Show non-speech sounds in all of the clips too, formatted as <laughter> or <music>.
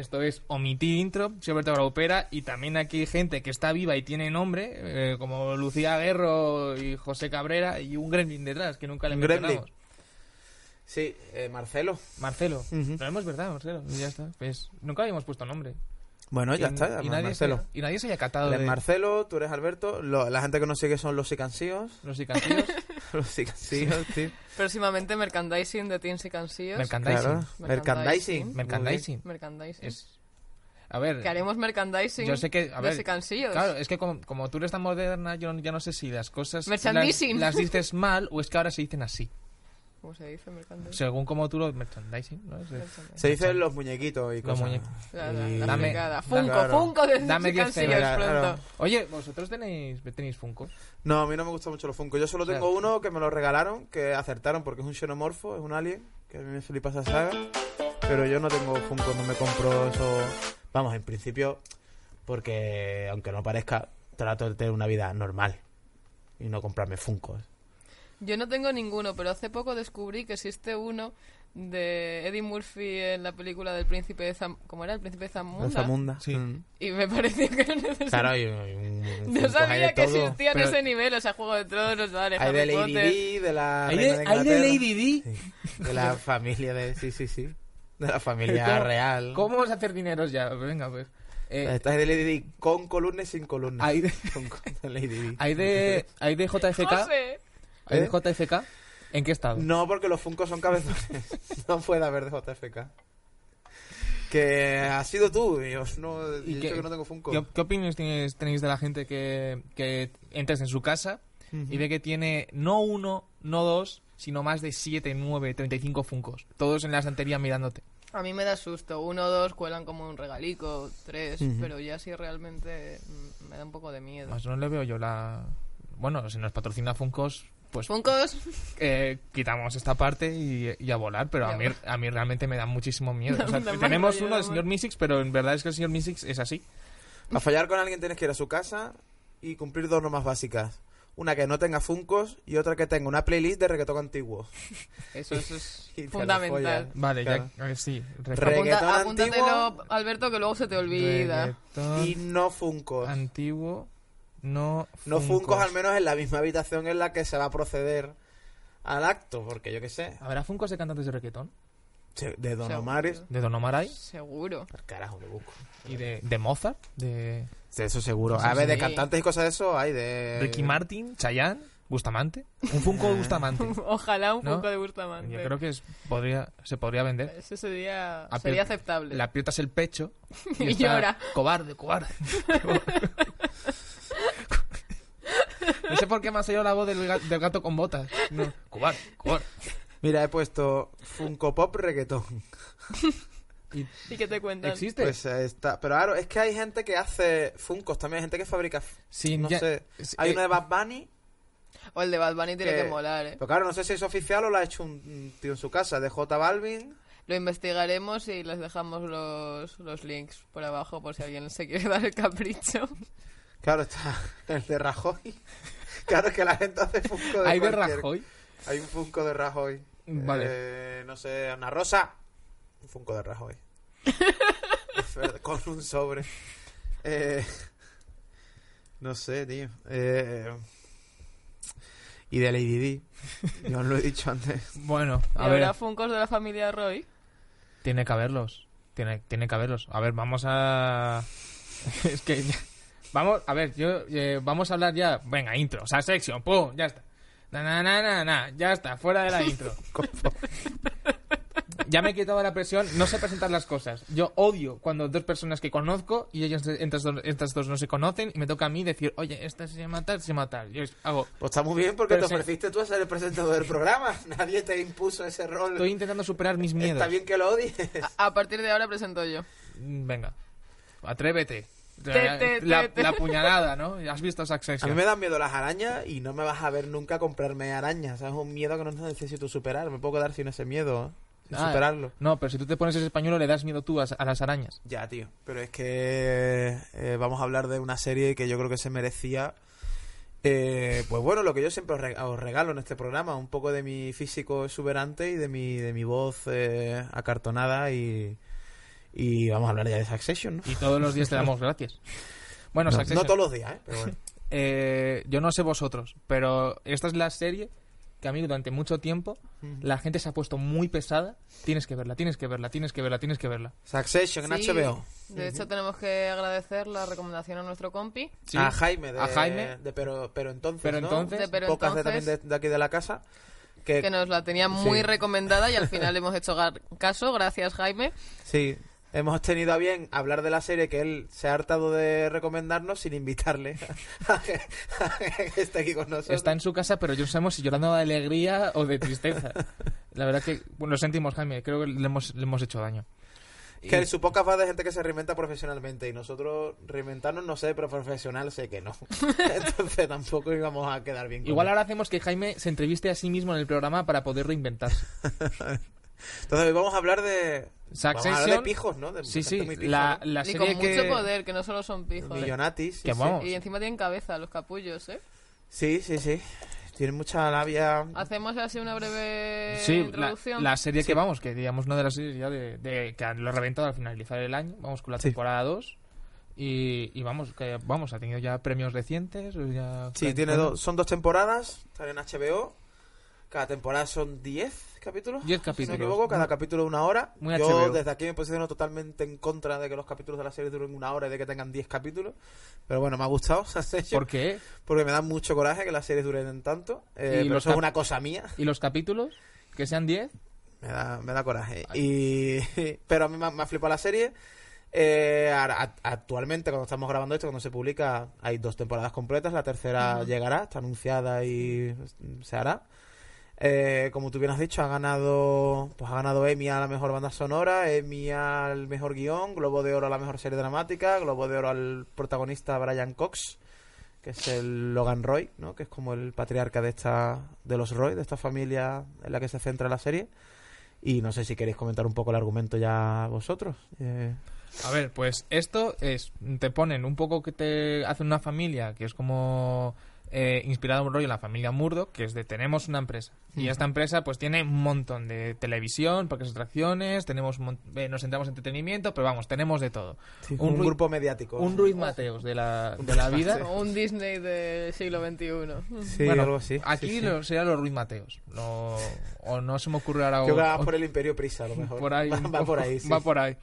Esto es omitir intro, Alberto Graupera y también aquí hay gente que está viva y tiene nombre, eh, como Lucía Guerro y José Cabrera y un gremlin detrás, que nunca le mencionamos. Sí, eh, Marcelo. Marcelo. Ujú. Pero hemos verdad, Marcelo. Y ya está. Pues nunca habíamos puesto nombre. Bueno, ya y, está, y nadie Marcelo. Se, y nadie se haya catado Él de Marcelo, tú eres Alberto. lo- la gente que nos sigue son los sicansíos. los sicancillos. <laughs> <laughs> los sicansíos, tío. Próximamente merchandising de Teens y Cansíos. merchandising. Claro. Merchandising. Merchandising. Merchandising. Es... A ver, Que haremos merchandising yo sé que... A de ver, Sicansillos. Claro, es que como, como tú eres tan moderna, yo ya no sé si las cosas las, las dices mal o es que ahora se dicen así. ¿Cómo se dice merchandising? Según como tú lo... Merchandising, ¿no? Se dicen los muñequitos y Los cosas. muñecos. La, la, Y- la Dame- dame- Funko, claro. Funko de Dame 10 Sicansillos euros. pronto. Claro. Oye, ¿vosotros tenéis, tenéis Funko? No, a mí no me gustan mucho los Funko. Yo solo tengo uno que me lo regalaron, que acertaron porque es un xenomorfo, es un alien, que a mí me flipa esa saga. Pero yo no tengo Funko, no me compro eso. Vamos, en principio, porque aunque no parezca, trato de tener una vida normal y no comprarme Funkos. Yo no tengo ninguno, pero hace poco descubrí que existe uno de Eddie Murphy en la película del príncipe de Zam... ¿Cómo era? El príncipe de Zamunda. Zamunda. Sí. Mm. Y me pareció que no necesitaba... Claro, hay, hay un, un No sabía que todo. existía en ese nivel, o sea, Juego de Tronos, vale, Hay de Lady Potter. Di, de la ¿Hay de, hay. Lady Di? Sí, de la familia de... Sí, sí, sí. De la familia ¿Cómo- real. ¿Cómo vamos a hacer dineros ya? Venga, pues. Eh, Esta es de Lady Di con columnas y sin columnas. hay de, <laughs> Con- con Lady Di. hay de, hay de JFK. José. ¿Hay de ¿Eh? JFK? ¿En qué estado? No, porque los Funkos son cabezones. <laughs> no puede haber de JFK. Que has sido tú. y Yo no ¿Y qué- que no tengo Funko. ¿Qué, qué opiniones tienes, tenéis de la gente que, que entras en su casa y ve que tiene no uno, no dos, sino más de 7, 9, 35 funcos? Todos en la estantería mirándote. A mí me da susto. Uno o dos cuelan como un regalico, tres, pero ya sí realmente mm, me da un poco de miedo. Más no le veo yo la... Bueno, si nos patrocina Funcos, pues Funkos, <laughs> eh, quitamos esta parte y, y a volar, pero a mí, a mí realmente me da muchísimo miedo. <laughs> O sea, tenemos uno del señor Misix, pero en verdad es que el señor Misix es así. A fallar con alguien tienes que ir a su casa y cumplir dos normas básicas. Una que no tenga Funkos y otra que tenga una playlist de reggaetón antiguo. <laughs> eso, eso es fundamental. Vale, Claro. ya, eh, sí. Re- Apunta- Reggaetón apúntatelo, antiguo. Alberto, que luego se te olvida. Y no Funkos. antiguo, no No Funkos. Funkos al menos en la misma habitación en la que se va a proceder al acto. Porque yo qué sé. ¿Habrá Funkos de cantantes de reggaetón? De Don. Omar. ¿De Don Omar hay? Seguro. Carajo, lo busco. ¿Y de, de Mozart? ¿De Sí, eso seguro. Eso A ver, de sí. cantantes y cosas de eso hay de... Ricky Martin? ¿Chayanne? ¿Bustamante? Un Funko de Bustamante. <laughs> Ojalá un ¿No? poco de Bustamante. Yo creo que es- podría, se podría vender. Ese sería, sería aceptable. Le aprietas el pecho <laughs> Y está, llora. Cobarde, cobarde. <laughs> no sé por qué me ha salido la voz del, ga- del gato con botas. No, cobarde, cobarde. Mira, he puesto Funko Pop Reggaeton. ¿Y qué te cuentan? ¿Existe? Pues eh, está... Pero claro, es que hay gente que hace Funkos también. Hay gente que fabrica... Sí, no ya- sé. Hay eh, uno de Bad Bunny. O el de Bad Bunny tiene Que- que molar, ¿eh? Pero claro, no sé si es oficial o lo ha hecho un, un tío en su casa. De J Balvin. Lo investigaremos y les dejamos los, los links por abajo por si alguien se quiere <laughs> dar el capricho. Claro, está <laughs> el de Rajoy. <laughs> Claro, es que la gente hace Funko de ¿Hay de Rajoy? Hay un Funko de Rajoy. Vale. Eh, no sé, Ana Rosa. Un Funko de Rajoy. <laughs> Con un sobre. Eh, no sé, tío. Eh, y de Lady Di. Yo os lo he dicho antes. Bueno, ¿Y a ver, habrá Funkos de la familia Roy? tiene que haberlos. Tiene, tiene que haberlos. A ver, vamos a... es que... Vamos, a ver, yo... eh, vamos a hablar ya... Venga, intro, o sea, sección, pum, ya está. Na, na, na, na, na, ya está, fuera de la intro. <laughs> ya me he quitado la presión, no sé presentar las cosas. Yo odio cuando dos personas que conozco y ellas, estas dos, estas dos no se conocen y me toca a mí decir, oye, esta se llama tal, se llama tal. Yo hago, Pues está muy bien porque te sí. ofreciste tú a ser el presentador del programa. <laughs> Nadie te impuso ese rol. estoy intentando superar mis miedos. Está bien que lo odies. A, a partir de ahora presento yo. Mm, Venga, atrévete. Te, la, te, la- te, te. la puñalada, ¿no? <laughs> Has visto A Succession. mí me dan miedo las arañas y no me vas a ver nunca comprarme arañas. Es un miedo que no necesito superar. Me puedo quedar sin ese miedo, ¿eh? sin Ah, superarlo. No, pero si tú te pones ese español le das miedo tú a, a las arañas. Ya, tío. Pero es que eh, vamos a hablar de una serie que yo creo que se merecía. eh, pues bueno, lo que yo siempre os, re- os regalo en este programa, un poco de mi físico exuberante y de mi, de mi voz eh, acartonada y, Y vamos a hablar ya de Succession, ¿no? Y todos los días te damos <laughs> gracias. Bueno, no, Succession, no todos los días, ¿eh? Pero bueno. <laughs> eh, yo no sé vosotros, pero esta es la serie que a mí durante mucho tiempo la gente se ha puesto muy pesada. Tienes que verla, tienes que verla, tienes que verla, tienes que verla. Succession en Sí, HBO. De hecho, tenemos que agradecer la recomendación a nuestro compi. Sí. A Jaime, de, A Jaime. de pero, pero entonces, Pero ¿no? entonces. De Pero Podcast de- también de, de aquí de la casa. Que, que nos la tenía muy Sí. recomendada y al final <laughs> hemos hecho caso. Gracias, Jaime. Sí, hemos tenido a bien hablar de la serie que él se ha hartado de recomendarnos sin invitarle <laughs> a que, a que esté aquí con nosotros. Está en su casa, pero yo no sabemos si llorando de alegría o de tristeza. La verdad que, bueno, lo sentimos, Jaime. Creo que le hemos, le hemos hecho daño. Que Y- su podcast va de gente que se reinventa profesionalmente y nosotros reinventarnos no sé, pero profesional sé que no. <laughs> Entonces tampoco íbamos a quedar bien. con Igual él. ahora hacemos que Jaime se entreviste a sí mismo en el programa para poder reinventarse. <laughs> Entonces hoy vamos a hablar de... Vamos a hablar de pijos, ¿no? De Sí, sí, muy la, ¿no? la y serie con que... mucho poder, que no solo son pijos. Millonatis. sí, Que sí. vamos. Y encima tienen cabeza los capullos, ¿eh? Sí, sí, sí. Tiene mucha labia. Hacemos así una breve Sí, la, introducción. la serie que vamos, que digamos una de las series ya de, de- que lo ha reventado al finalizar el año. Vamos con la Sí. temporada 2. Y, y vamos, que vamos, ha tenido ya premios recientes. Ya Sí, tiene dos, son dos temporadas, están en HBO. Cada temporada son 10 capítulos. 10 Si no capítulos. me equivoco, cada capítulo una hora. Muy Yo HBO. desde aquí me posiciono totalmente en contra de que los capítulos de la serie duren una hora y de que tengan 10 capítulos. Pero bueno, me ha gustado <laughs> Succession, ¿Por qué? porque me da mucho coraje que las series duren tanto. Eh, ¿Y pero eso es una cosa mía. ¿Y los capítulos? ¿Que sean 10? Me da, me da coraje. Y, <laughs> pero a mí me, ha- me ha flipado la serie. Eh, a- actualmente, cuando estamos grabando esto, cuando se publica, hay dos temporadas completas. La tercera llegará, está anunciada y se hará. Eh, como tú bien has dicho, ha ganado, pues ha ganado Emmy a la mejor banda sonora, Emmy al mejor guion, Globo de Oro a la mejor serie dramática, Globo de Oro al protagonista Brian Cox, que es el Logan Roy, ¿no? Que es como el patriarca de esta, de los Roy, de esta familia en la que se centra la serie. Y no sé si queréis comentar un poco el argumento ya vosotros. Eh, A ver, pues esto es, te ponen un poco que te hacen una familia que es como eh, inspirado en un rollo en la familia Murdoch, que es de tenemos una empresa. Y esta empresa pues tiene un montón de televisión, parques de atracciones, tenemos un mon- eh, nos centramos en entretenimiento, pero vamos, tenemos de todo. un, grupo mediático. Un Ruiz Mateos de la, de la vida. Un Disney del siglo XXI. Sí, Bueno, algo así. Aquí sí, sí. lo- serían los Ruiz Mateos. Lo- o no se me ocurre ahora... Creo que va por el Imperio Prisa, a lo mejor. por ahí. Va, va por ahí, sí. Va por ahí.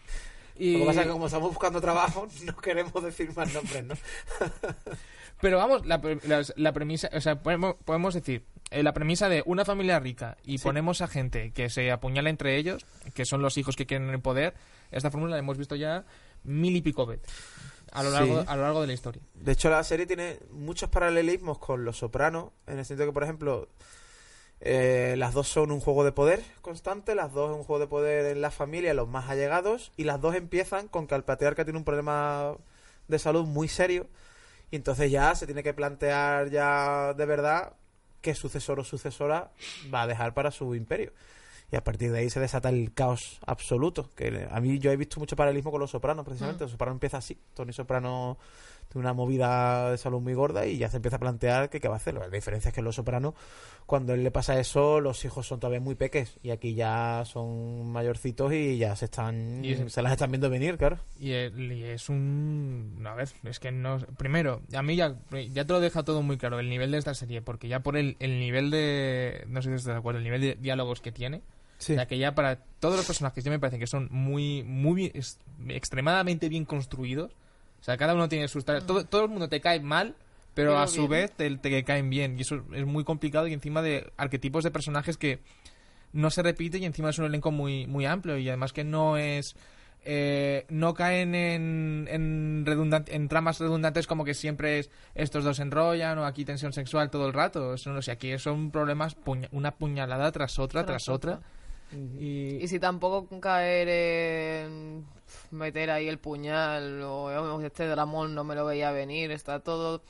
Y... Lo que pasa es que como estamos buscando trabajo, <laughs> no queremos decir más nombres, ¿no? <laughs> Pero vamos, la, la- la premisa, o sea, podemos, podemos decir, eh, la premisa de una familia rica y Sí. ponemos a gente que se apuñala entre ellos, que son los hijos que quieren el poder, esta fórmula la hemos visto ya mil y pico veces a lo Sí. largo, a lo largo de la historia. De hecho, la serie tiene muchos paralelismos con Los Sopranos, en el sentido que, por ejemplo, eh, las dos son un juego de poder constante, las dos un juego de poder en la familia, los más allegados, y las dos empiezan con que el patriarca tiene un problema de salud muy serio, y entonces ya se tiene que plantear ya de verdad qué sucesor o sucesora va a dejar para su imperio. Y a partir de ahí se desata el caos absoluto. Que a mí yo he visto mucho paralelismo con Los Sopranos, precisamente. Los Sopranos empieza así. Tony Soprano tiene una movida de salud muy gorda y ya se empieza a plantear que qué va a hacer. La diferencia es que en Los Sopranos, cuando él le pasa eso, los hijos son todavía muy peques. Y aquí ya son mayorcitos y ya se están Y es- se las están viendo venir, claro. Y, es un... A ver, es que no... Primero, a mí ya, ya te lo deja todo muy claro, el nivel de esta serie, porque ya por el, el nivel de... No sé si estás de acuerdo, el nivel de diálogos que tiene, Sí. O sea, que ya para todos los personajes ya me parecen que son muy, muy bien- extremadamente bien construidos. O sea, cada uno tiene sus... tra- Todo, todo el mundo te cae mal, pero, Pero a su bien. vez te, te caen bien. Y eso es muy complicado y encima de arquetipos de personajes que no se repiten y encima es un elenco muy, muy amplio y además que no es... eh, no caen en, en, redundan- en tramas redundantes como que siempre es estos dos enrollan o aquí tensión sexual todo el rato. Eso no sé, aquí son problemas, puña- una puñalada tras otra, tras, Tras otra. otra. Y, Y si tampoco caer en meter ahí el puñal o "Oh, este dramón no me lo veía venir, está todo...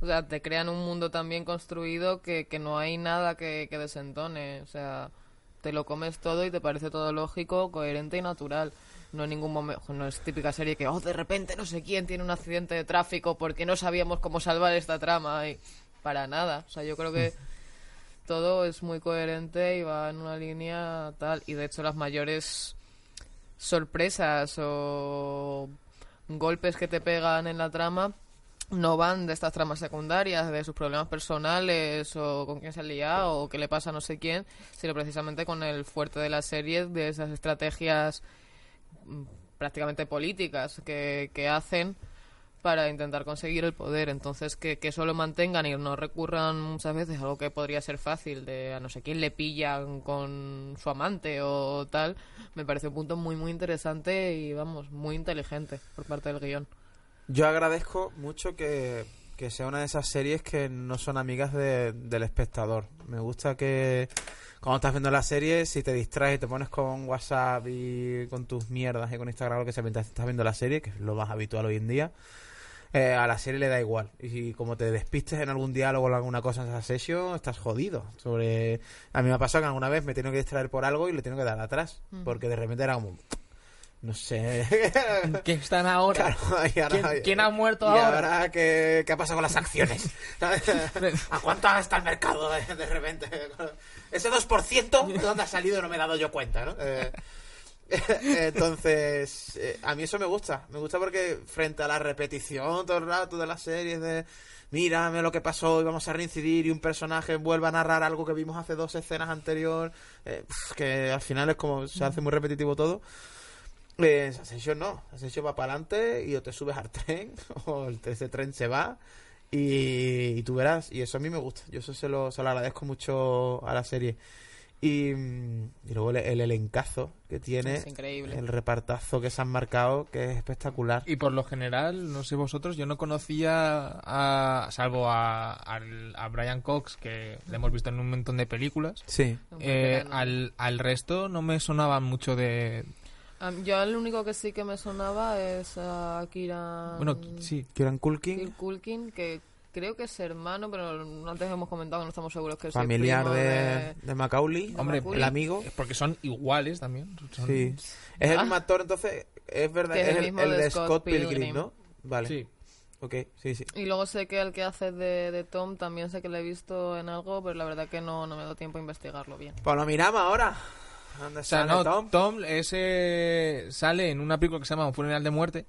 O sea, te crean un mundo tan bien construido que, que no hay nada que, que desentone. O sea, te lo comes todo y te parece todo lógico, coherente y natural. No en ningún momento, no es típica serie que, oh, de repente no sé quién tiene un accidente de tráfico porque no sabíamos cómo salvar esta trama. Y para nada. O sea, yo creo que <laughs> todo es muy coherente y va en una línea tal. Y de hecho las mayores sorpresas o golpes que te pegan en la trama no van de estas tramas secundarias, de sus problemas personales o con quién se ha liado o qué le pasa a no sé quién, sino precisamente con el fuerte de la serie, de esas estrategias mm, prácticamente políticas que, que hacen para intentar conseguir el poder. Entonces, que, que eso lo mantengan y no recurran muchas veces algo que podría ser fácil, de a no sé quién le pillan con su amante o tal, me parece un punto muy, muy interesante y, vamos, muy inteligente por parte del guion. Yo agradezco mucho que, que sea una de esas series que no son amigas de- del espectador. Me gusta que cuando estás viendo la serie, si te distraes y te pones con WhatsApp y con tus mierdas y con Instagram, lo que sea, mientras estás viendo la serie, que es lo más habitual hoy en día, eh, a la serie le da igual. Y si como te despistes en algún diálogo o alguna cosa en esa sesión, estás jodido. Sobre A mí me ha pasado que alguna vez me tengo que distraer por algo y le tengo que dar atrás. Porque de repente era como... No sé... <laughs> ¿Qué están ahora? Claro, y ahora- ¿Quién, quién ha muerto y ahora? ahora qué, qué ha pasado con las acciones? <laughs> ¿A cuánto está el mercado de, de repente? <laughs> Ese 2% de dónde ha salido no me he dado yo cuenta, ¿no? Eh, <laughs> entonces, eh, a mí eso me gusta. Me gusta porque frente a la repetición todo el rato de las series de mírame lo que pasó y vamos a reincidir y un personaje vuelve a narrar algo que vimos hace dos escenas anterior, eh, que al final es como se hace muy repetitivo todo. Eh, Ascension no, Ascension va para adelante y o te subes al tren <laughs> o ese tren se va y, y tú verás. Y eso a mí me gusta, yo eso se lo, se lo agradezco mucho a la serie. Y, y luego el, el elencazo que tiene, Es increíble. el repartazo que se han marcado, que es espectacular. Y por lo general, no sé vosotros, yo no conocía a, salvo a, al- a Brian Cox, que le hemos visto en un montón de películas. Sí, Eh, al, al resto no me sonaban mucho de... Yo el único que sí que me sonaba es a Kieran... Bueno, sí, Kieran Culkin, Kieran Culkin, que creo que es hermano, pero antes hemos comentado que no estamos seguros que es el familiar primo de, de Macaulay, Hombre, el amigo. es porque son iguales también. son- Sí. Es el Ah. mismo actor, entonces, es verdad, Que es es el el, el de de Scott Scott Pilgrim, Pilgrim. ¿no? Vale, Sí. ok, sí, sí. Y luego sé que el que hace de, de Tom también sé que lo he visto en algo, pero la verdad que no, no me he dado tiempo a investigarlo bien. Pues lo miramos ahora. ¿Dónde O sea, sale no, Tom? Tom, ese sale en una película que se llama Un funeral de muerte.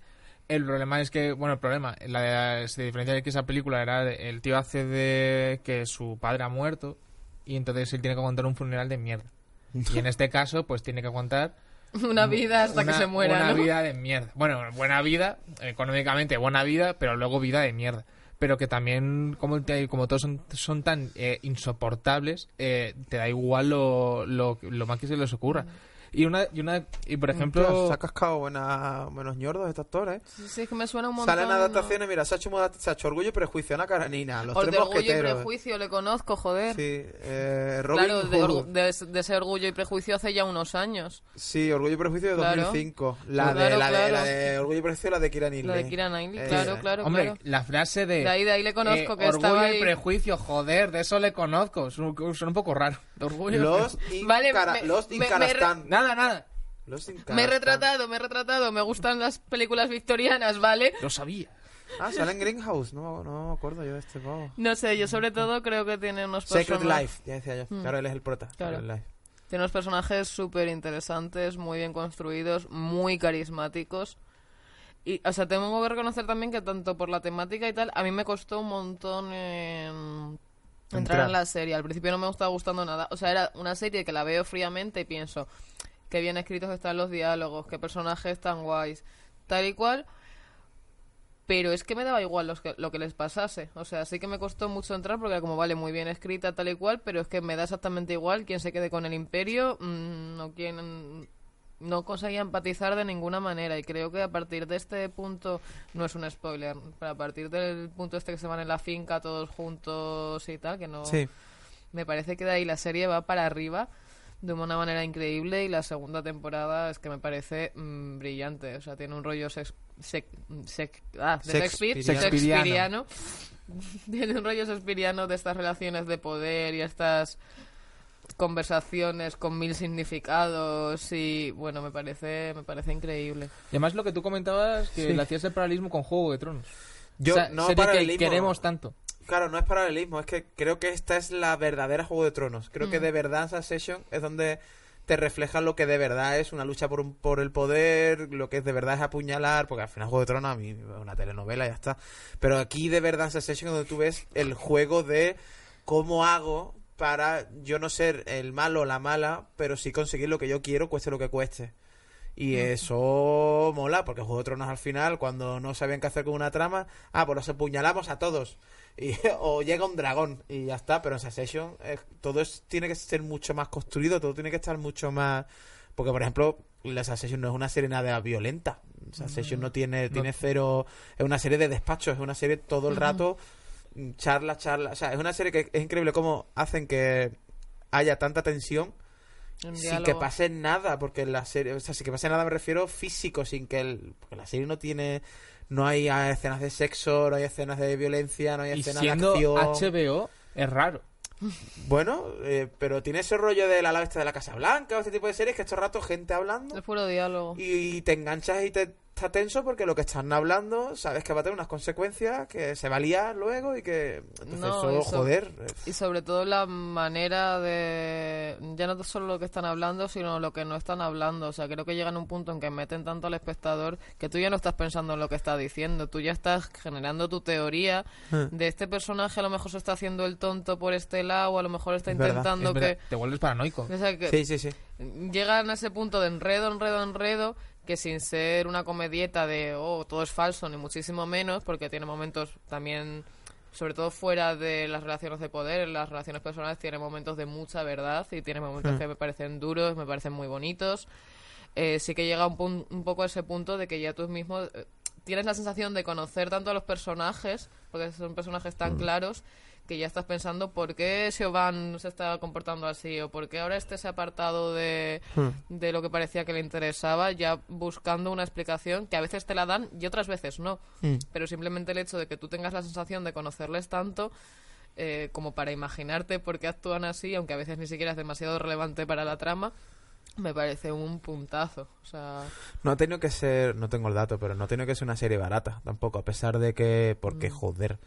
El problema es que, bueno, el problema, la, se diferencia de que esa película era, el tío hace de que su padre ha muerto y entonces él tiene que aguantar un funeral de mierda. Y en este caso, pues tiene que aguantar <laughs> Una vida hasta una, que se muera, una ¿no? vida de mierda. Bueno, buena vida, económicamente buena vida, pero luego vida de mierda. Pero que también, como, como todos son, son tan eh, insoportables, eh, te da igual lo, lo, lo más que se les ocurra. Y una, y una, y por ejemplo, se ha cascado buena, buenos ñordos este actor, ¿eh? Sí, sí, es que me suena un montón. Salen ¿no? adaptaciones, mira, se ha hecho, se ha hecho Orgullo y Prejuicio, Ana Karenina, Los Tres de Orgullo y. Prejuicio, le conozco, joder. Sí, eh, Robin claro, de, Hood. de- de ese Orgullo y Prejuicio hace ya unos años. Sí, Orgullo y Prejuicio de Claro. 2005. La, de, Claro, la, de, claro. la de Orgullo y Prejuicio, la de Kira Knightley. La de Keira Knightley, Eh, claro, claro, hombre, claro. la frase de... De ahí, de ahí le conozco, eh, que orgullo estaba y prejuicio, joder, de eso le conozco. Suena suena un poco raro. De orgullo y Los prejuicio. Vale, Nada, nada. Me he retratado, me he retratado. Me gustan las películas victorianas, ¿vale? Lo sabía. Ah, sale en Greenhouse. No, no me acuerdo yo de este pavo. No sé, yo sobre todo creo que tiene unos Sacred personajes... Life, ya decía yo. Mm. Claro, él es el prota. Claro. Sacred Life. Tiene unos personajes súper interesantes, muy bien construidos, muy carismáticos. Y, o sea, tengo que reconocer también que tanto por la temática y tal, a mí me costó un montón en- entrar Entrar. en la serie. Al principio no me estaba gustando nada. O sea, era una serie que la veo fríamente y pienso, qué bien escritos están los diálogos, qué personajes tan guays, tal y cual. Pero es que me daba igual los que- lo que les pasase. O sea, sí que me costó mucho entrar porque era como, vale, muy bien escrita, tal y cual, pero es que me da exactamente igual quién se quede con el imperio mm, o quién... No conseguía empatizar de ninguna manera y creo que a partir de este punto, no es un spoiler, pero a partir del punto este que se van en la finca todos juntos y tal, que no... Sí. Me parece que de ahí la serie va para arriba de una manera increíble y la segunda temporada es que me parece mm, brillante. O sea, tiene un rollo sex, sex- ah, de Shakespeare, Shakespeareano. Shakespeareano. <laughs> tiene un rollo shakespeareano de estas relaciones de poder y estas conversaciones con mil significados y bueno, me parece me parece increíble. Y además lo que tú comentabas, que Sí. le hacías el paralelismo con Juego de Tronos. Yo, O sea, no serie que queremos tanto. Claro, no es paralelismo, es que creo que esta es la verdadera Juego de Tronos. Creo que Mm. de verdad esa session es donde te refleja lo que de verdad es una lucha por, un- por el poder, lo que es de verdad es apuñalar, porque al final Juego de Tronos a mí es una telenovela y ya está. Pero aquí de verdad en Succession donde tú ves el juego de cómo hago para yo no ser el malo o la mala, pero sí conseguir lo que yo quiero, cueste lo que cueste. Y eso mola, porque Juego de Tronos al final, cuando no sabían qué hacer con una trama, ah, pues los apuñalamos a todos. <laughs> Y, o llega un dragón y ya está, pero en Succession eh, todo es, tiene que ser mucho más construido, todo tiene que estar mucho más... Porque, por ejemplo, la Succession no es una serie nada violenta. Succession no tiene, tiene cero... Es una serie de despachos, es una serie todo el rato mm, charla, charla. O sea, es una serie que es increíble cómo hacen que haya tanta tensión sin diálogo. que pase nada, porque la serie, o sea, sin que pase nada me refiero físico, sin que el, porque la serie no tiene, no hay escenas de sexo, no hay escenas de violencia, no hay Y escenas siendo de acción. HBO, es raro. Bueno, eh, pero tiene ese rollo de la la esta de la Casa Blanca o este tipo de series que estos ratos gente hablando Es puro diálogo. y te enganchas y te está tenso porque lo que están hablando sabes que va a tener unas consecuencias que se va a liar luego y que entonces No, eso, eso- joder Y sobre todo la manera de... Ya no solo lo que están hablando, sino lo que no están hablando. O sea, creo que llegan a un punto en que meten tanto al espectador que tú ya no estás pensando en lo que está diciendo. Tú ya estás generando tu teoría Ah. de este personaje a lo mejor se está haciendo el tonto por este lado, o a lo mejor está Es verdad, intentando Es que... verdad, Te vuelves paranoico. o sea, que sí sí sí llegan a ese punto de enredo, enredo, enredo, que sin ser una comedieta de, oh, todo es falso, ni muchísimo menos, porque tiene momentos también, sobre todo fuera de las relaciones de poder, en las relaciones personales tiene momentos de mucha verdad y tiene momentos Hmm. que me parecen duros, me parecen muy bonitos. Eh, sí que llega un, un poco a ese punto de que ya tú mismo eh, tienes la sensación de conocer tanto a los personajes, porque son personajes tan claros, que ya estás pensando por qué Siobhan se está comportando así o por qué ahora este se ha apartado de, de lo que parecía que le interesaba, ya buscando una explicación que a veces te la dan y otras veces no. Mm. Pero simplemente el hecho de que tú tengas la sensación de conocerles tanto eh, como para imaginarte por qué actúan así, aunque a veces ni siquiera es demasiado relevante para la trama, me parece un puntazo. O sea, No ha tenido que ser, no tengo el dato, pero no ha tenido que ser una serie barata tampoco, a pesar de que, porque joder,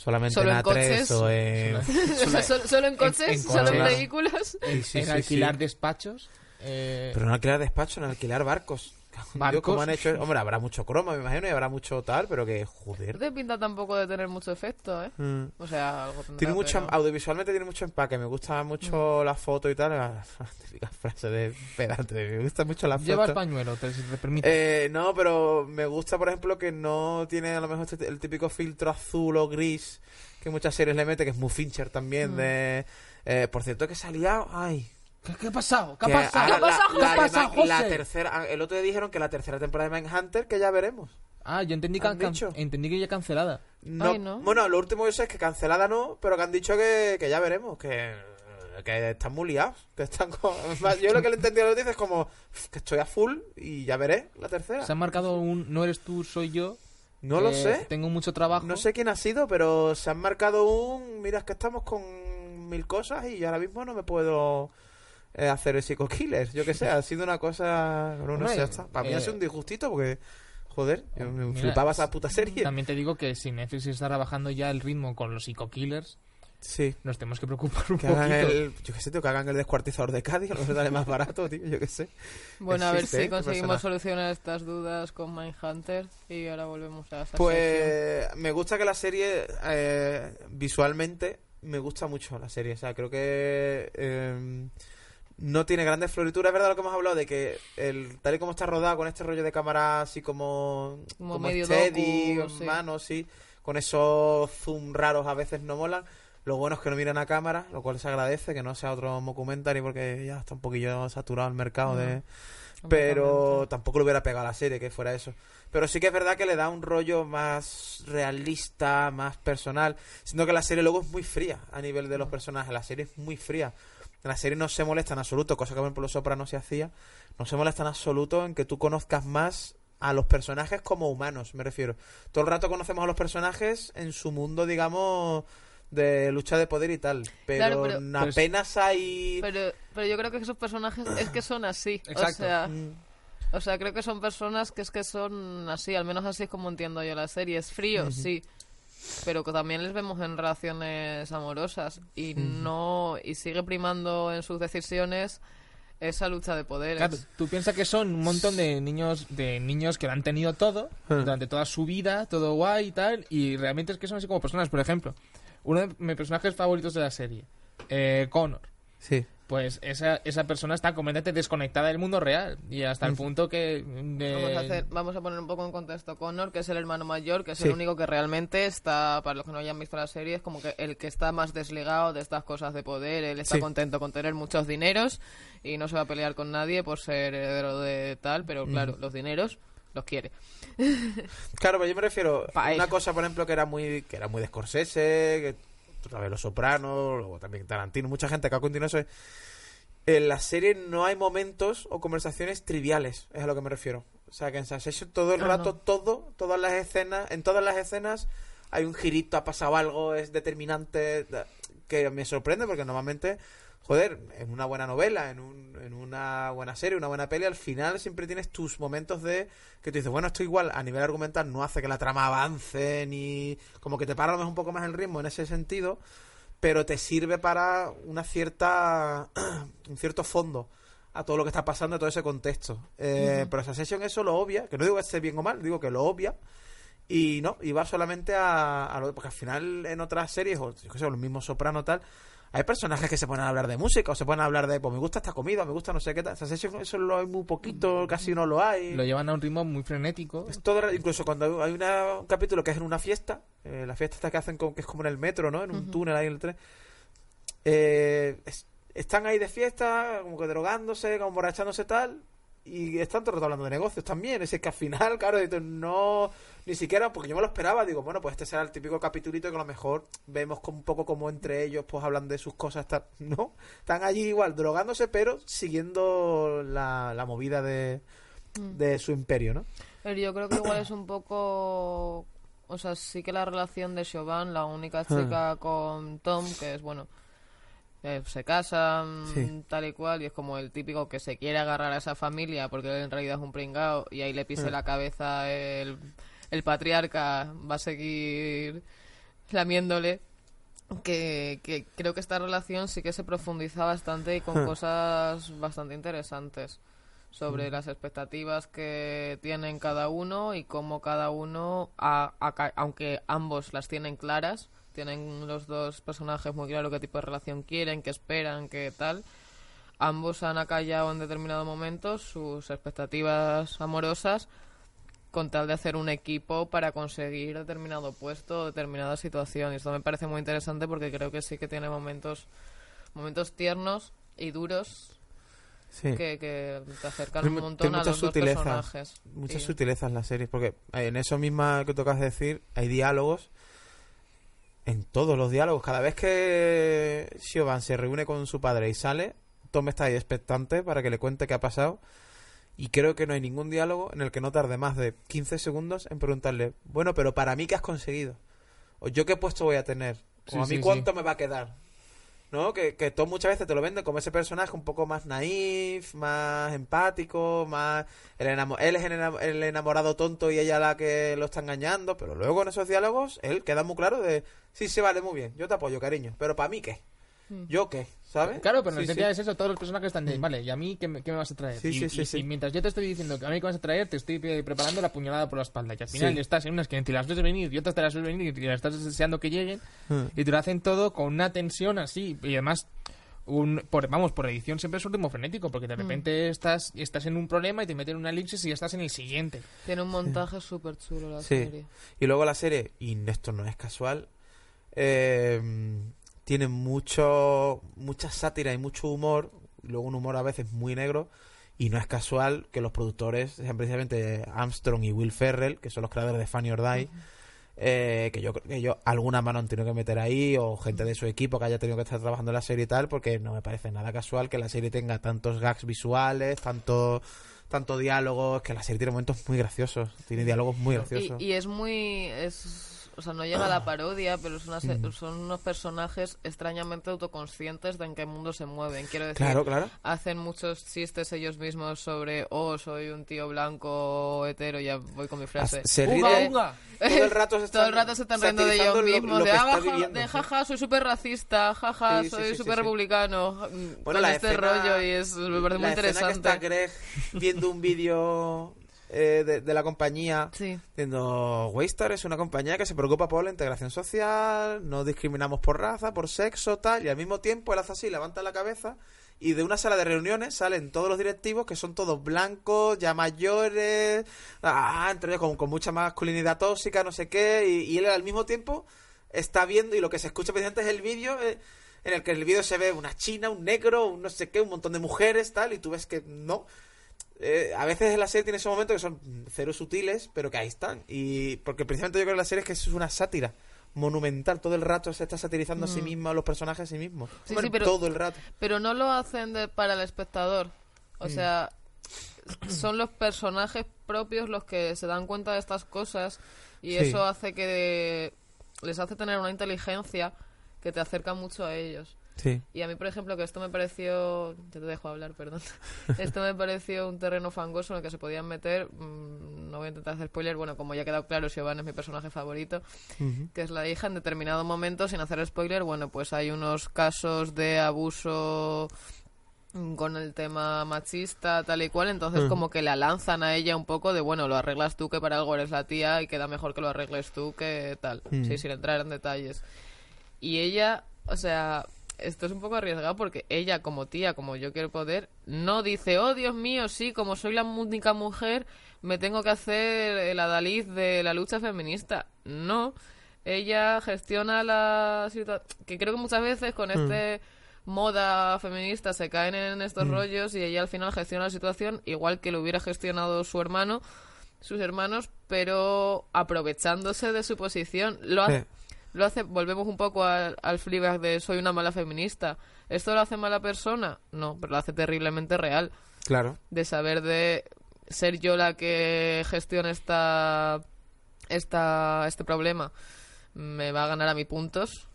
solamente. Solo en en A3 coches. o en... <laughs> solo, solo en coches, en solo en vehículos. Sí, sí, en alquilar despachos. eh, Pero no alquilar despacho, en alquilar barcos. ¿Cómo han hecho? Hombre, habrá mucho croma, me imagino, y habrá mucho tal, pero que, No joder. te pinta tampoco de tener mucho efecto, ¿eh? Mm. O sea, algo tendrá, Tiene mucho, pero- audiovisualmente tiene mucho empaque, me gusta Mm. mucho la foto y tal, <laughs> la típica frase de pedante, me gusta mucho la Llevas foto. pañuelo, te, si te permite. Eh, no, pero me gusta, por ejemplo, que no tiene a lo mejor este- el típico filtro azul o gris que muchas series le mete, que es muy Fincher también, Mm. de... eh, por cierto, que salía... Ay, ¿Qué, qué ha pasado? ¿Qué ha pasado? ¿Qué ha pasado, la, la tercera... El otro día dijeron que la tercera temporada de Manhunter, que ya veremos. Ah, yo entendí que, ¿Han can- dicho? entendí que ya cancelada. No, Ay, no. Bueno, lo último que sé es que cancelada no, pero que han dicho que, que ya veremos, que, que están muy liados, que están <laughs> con... Yo lo que le entendí a los dices es como que estoy a full y ya veré la tercera. Se han marcado un no eres tú, soy yo. No lo sé. Tengo mucho trabajo. No sé quién ha sido, pero se han marcado un... Mira, es que estamos con mil cosas y ahora mismo no me puedo eh, hacer el Psycho Killer. Yo qué sé, ha sido una cosa... No, no sé, ya está. Para mí eh, ha sido un disgustito porque... Joder, yo me Mira, flipaba esa puta serie. También te digo que si Netflix está trabajando ya el ritmo con los psico-killers, Sí. nos tenemos que preocupar un Que poquito. hagan el... Yo qué sé, tío, que hagan el descuartizador de Cádiz, lo <laughs> mejor sale más barato, tío, yo qué sé. Bueno, a ver si ¿eh? Conseguimos solucionar estas dudas con Mindhunter y ahora volvemos a esa sección. Pues me gusta que la serie, eh, visualmente, me gusta mucho la serie. O sea, creo que eh, no tiene grandes florituras. Es verdad lo que hemos hablado de que el tal y como está rodado con este rollo de cámara así como, Como medio steady, docu, sí. con esos zoom raros a veces no molan. Lo bueno es que no miran a cámara, lo cual se agradece, que no sea otro documentary porque ya está un poquillo saturado el mercado de pero tampoco le hubiera pegado a la serie que fuera eso. Pero sí que es verdad que le da un rollo más realista, más personal, siendo que la serie luego es muy fría a nivel de los personajes, la serie es muy fría. La serie no se molesta en absoluto, cosa que por Los Sopranos se hacía, no se molesta en absoluto en que tú conozcas más a los personajes como humanos, me refiero. Todo el rato conocemos a los personajes en su mundo, digamos, de lucha de poder y tal, pero, Claro, pero- Pero es- apenas hay... Pero, pero yo creo que esos personajes es que son así. Exacto. O sea, Mm, o sea, creo que son personas que es que son así, al menos así es como entiendo yo la serie. Es frío, sí. Pero que también les vemos en relaciones amorosas y no y sigue primando en sus decisiones esa lucha de poderes. Claro, tú piensas que son un montón de niños de niños que lo han tenido todo Hmm. durante toda su vida, todo guay y tal, y realmente es que son así como personas. Por ejemplo, uno de mis personajes favoritos de la serie, eh, Connor. Sí. Pues esa, esa persona está completamente desconectada del mundo real y hasta el punto que... de- Vamos a, hacer- vamos a poner un poco en contexto Connor, que es el hermano mayor, que es Sí. el único que realmente está, para los que no hayan visto la serie, es como que el que está más desligado de estas cosas de poder. Él está Sí. contento con tener muchos dineros y no se va a pelear con nadie por ser heredero de tal, pero claro, los dineros los quiere. Claro, pero yo me refiero a una cosa, por ejemplo, que era muy que era muy de Scorsese, que otra vez Los Sopranos, luego también Tarantino, mucha gente que ha continuado eso. es- En la serie no hay momentos o conversaciones triviales, es a lo que me refiero. O sea, que en Succession todo el Ah, rato, no. todo, todas las escenas, en todas las escenas hay un girito, ha pasado algo, es determinante, que me sorprende porque normalmente, joder, en una buena novela, en, un- en una buena serie, una buena peli, al final siempre tienes tus momentos de que tú dices, bueno, esto igual a nivel argumental no hace que la trama avance, ni como que te para a lo mejor un poco más el ritmo en ese sentido, pero te sirve para una cierta, <clears throat> un cierto fondo a todo lo que está pasando, a todo ese contexto. Eh, Pero esa sesión eso lo obvia, que no digo que esté bien o mal, digo que lo obvia. Y no, y va solamente a, a lo porque al final en otras series, o yo qué sé, los mismos soprano tal, hay personajes que se ponen a hablar de música, o se ponen a hablar de, pues me gusta esta comida, me gusta no sé qué tal. Esa sesión eso lo hay muy poquito, casi no lo hay. Lo llevan a un ritmo muy frenético. Es todo, incluso cuando hay una- un capítulo que es en una fiesta, eh, la fiesta esta que hacen con, que es como en el metro, ¿no? En un túnel ahí en el tren. Eh, es- están ahí de fiesta, como que drogándose, como emborrachándose tal, y están todo el rato hablando de negocios también. Es que al final, claro, no, ni siquiera, porque yo me lo esperaba, digo, bueno, pues este será el típico capitulito que a lo mejor vemos como un poco como entre ellos pues hablan de sus cosas, tal. <laughs> no, están allí igual drogándose, pero siguiendo la, la movida de, de su imperio, ¿no? Pero yo creo que igual es un poco... O sea, sí que la relación de Siobhan, la única chica con Tom, que es, bueno, eh, se casan, Sí. tal y cual, y es como el típico que se quiere agarrar a esa familia porque él en realidad es un pringao y ahí le pise la cabeza el, el patriarca, va a seguir lamiéndole. Que, que creo que esta relación sí que se profundiza bastante y con cosas bastante interesantes sobre las expectativas que tienen cada uno y cómo cada uno, a- a aunque ambos las tienen claras, tienen los dos personajes muy claro qué tipo de relación quieren, qué esperan, qué tal, ambos han acallado en determinado momento sus expectativas amorosas con tal de hacer un equipo para conseguir determinado puesto o determinada situación. Y esto me parece muy interesante porque creo que sí que tiene momentos, momentos tiernos y duros Sí. que, que te acercan un montón a los dos sutilezas, personajes. Muchas Y- sutilezas las series, porque en eso misma que tocas decir, hay diálogos en todos los diálogos. Cada vez que Siobhan se reúne con su padre y sale, Tom está ahí expectante para que le cuente qué ha pasado. Y creo que no hay ningún diálogo en el que no tarde más de 15 segundos en preguntarle, bueno, pero para mí, ¿qué has conseguido? ¿O yo qué puesto voy a tener? ¿O Sí, a mí sí, cuánto me va a quedar? ¿No? Que, que Tom muchas veces te lo vende como ese personaje un poco más naif, más empático, más... El él es el enamorado tonto y ella la que lo está engañando, pero luego en esos diálogos él queda muy claro de... Sí, sí, vale, muy bien, yo te apoyo, cariño, pero ¿para mí qué? Mm. ¿Yo qué? ¿Sabes? Claro, pero en Sí, sí. es eso, todos los personajes están de, vale, ¿y a mí qué me, qué me vas a traer? Sí, y, sí, sí, y- sí. y mientras yo te estoy diciendo que a mí qué vas a traer, te estoy preparando la puñalada por la espalda. Y al final Sí. estás en unas que te las ves venir y otras te las ves venir y las estás deseando que lleguen Mm. y te lo hacen todo con una tensión así. Y además, un, por, vamos, por edición siempre es un ritmo frenético porque de repente estás, estás en un problema y te meten una elipsis y ya estás en el siguiente. Tiene un montaje súper chulo la Sí. serie. Y luego la serie, y esto no es casual, eh, tiene mucho mucha sátira y mucho humor, luego un humor a veces muy negro, y no es casual que los productores sean precisamente Armstrong y Will Ferrell, que son los creadores de Funny or Die, eh, que yo creo que ellos alguna mano han tenido que meter ahí, o gente de su equipo que haya tenido que estar trabajando en la serie y tal, porque no me parece nada casual que la serie tenga tantos gags visuales, tanto tanto diálogos, que la serie tiene momentos muy graciosos, tiene diálogos muy graciosos. Y, y es muy... Es, o sea, no llega a la parodia, pero son, una- son unos personajes extrañamente autoconscientes de en qué mundo se mueven. Quiero decir, Claro, claro. hacen muchos chistes ellos mismos sobre, oh, soy un tío blanco hetero, ya voy con mi frase. Se uga. <laughs> Todo el rato se están <laughs> Todo el rato se están riendo de ellos lo- mismos, lo de, ah, viviendo, de jaja, soy súper racista, jaja, sí, soy sí, súper sí. republicano, mm, Bueno, con este escena- rollo y es, me parece muy escena que interesante. está Greg viendo un vídeo eh, de, de la compañía Sí. diciendo Waystar es una compañía que se preocupa por la integración social, no discriminamos por raza, por sexo, tal, y al mismo tiempo él hace así, levanta la cabeza y de una sala de reuniones salen todos los directivos que son todos blancos, ya mayores, ah, entre ellos con, con mucha masculinidad tóxica, no sé qué, y, y él al mismo tiempo está viendo y lo que se escucha precisamente es el vídeo eh, en el que en el vídeo se ve una china, un negro, un no sé qué, un montón de mujeres, tal, y tú ves que no. Eh, a veces la serie tiene esos momentos que son cero sutiles, pero que ahí están. Y porque precisamente yo creo que la serie es que es una sátira monumental. Todo el rato se está satirizando a sí misma, los personajes a sí mismos. Mm. Sí, pero- Todo el rato. Pero no lo hacen de- para el espectador. O Mm. sea, son los personajes propios los que se dan cuenta de estas cosas y Sí. eso hace que les hace tener una inteligencia que te acerca mucho a ellos. Sí. Y a mí, por ejemplo, que esto me pareció... Ya te dejo hablar, perdón. <laughs> esto me pareció un terreno fangoso en el que se podían meter... mm, no voy a intentar hacer spoiler. Bueno, como ya ha quedado claro, Siobhan es mi personaje favorito que es la hija, en determinado momento, sin hacer spoiler, bueno, pues hay unos casos de abuso con el tema machista, tal y cual, entonces como que la lanzan a ella un poco de, bueno, lo arreglas tú, que para algo eres la tía y queda mejor que lo arregles tú que tal, sí, sin entrar en detalles. Y ella, o sea, esto es un poco arriesgado porque ella como tía, como yo quiero poder, no dice, oh Dios mío, sí, como soy la única mujer, me tengo que hacer el adalid de la lucha feminista. No, ella gestiona la situación, que creo que muchas veces con este moda feminista se caen en estos rollos y ella al final gestiona la situación igual que lo hubiera gestionado su hermano, sus hermanos, pero aprovechándose de su posición. Lo hace, Sí. Lo hace, volvemos un poco al, al Fleabag de soy una mala feminista. ¿Esto lo hace mala persona? No, pero lo hace terriblemente real. Claro. De saber de ser yo la que gestione esta, esta, este problema. Me va a ganar a mí puntos,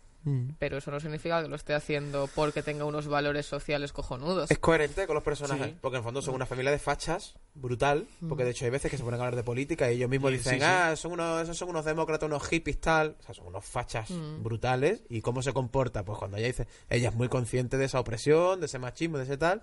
pero eso no significa que lo esté haciendo porque tenga unos valores sociales cojonudos. Es coherente con los personajes, Sí. porque en el fondo son una familia de fachas brutal, porque de hecho hay veces que se ponen a hablar de política y ellos mismos Sí, dicen, sí, sí. ah, son unos, esos son unos demócratas, unos hippies tal, o sea, son unos fachas brutales. Y cómo se comporta, pues cuando ella dice, ella es muy consciente de esa opresión, de ese machismo, de ese tal,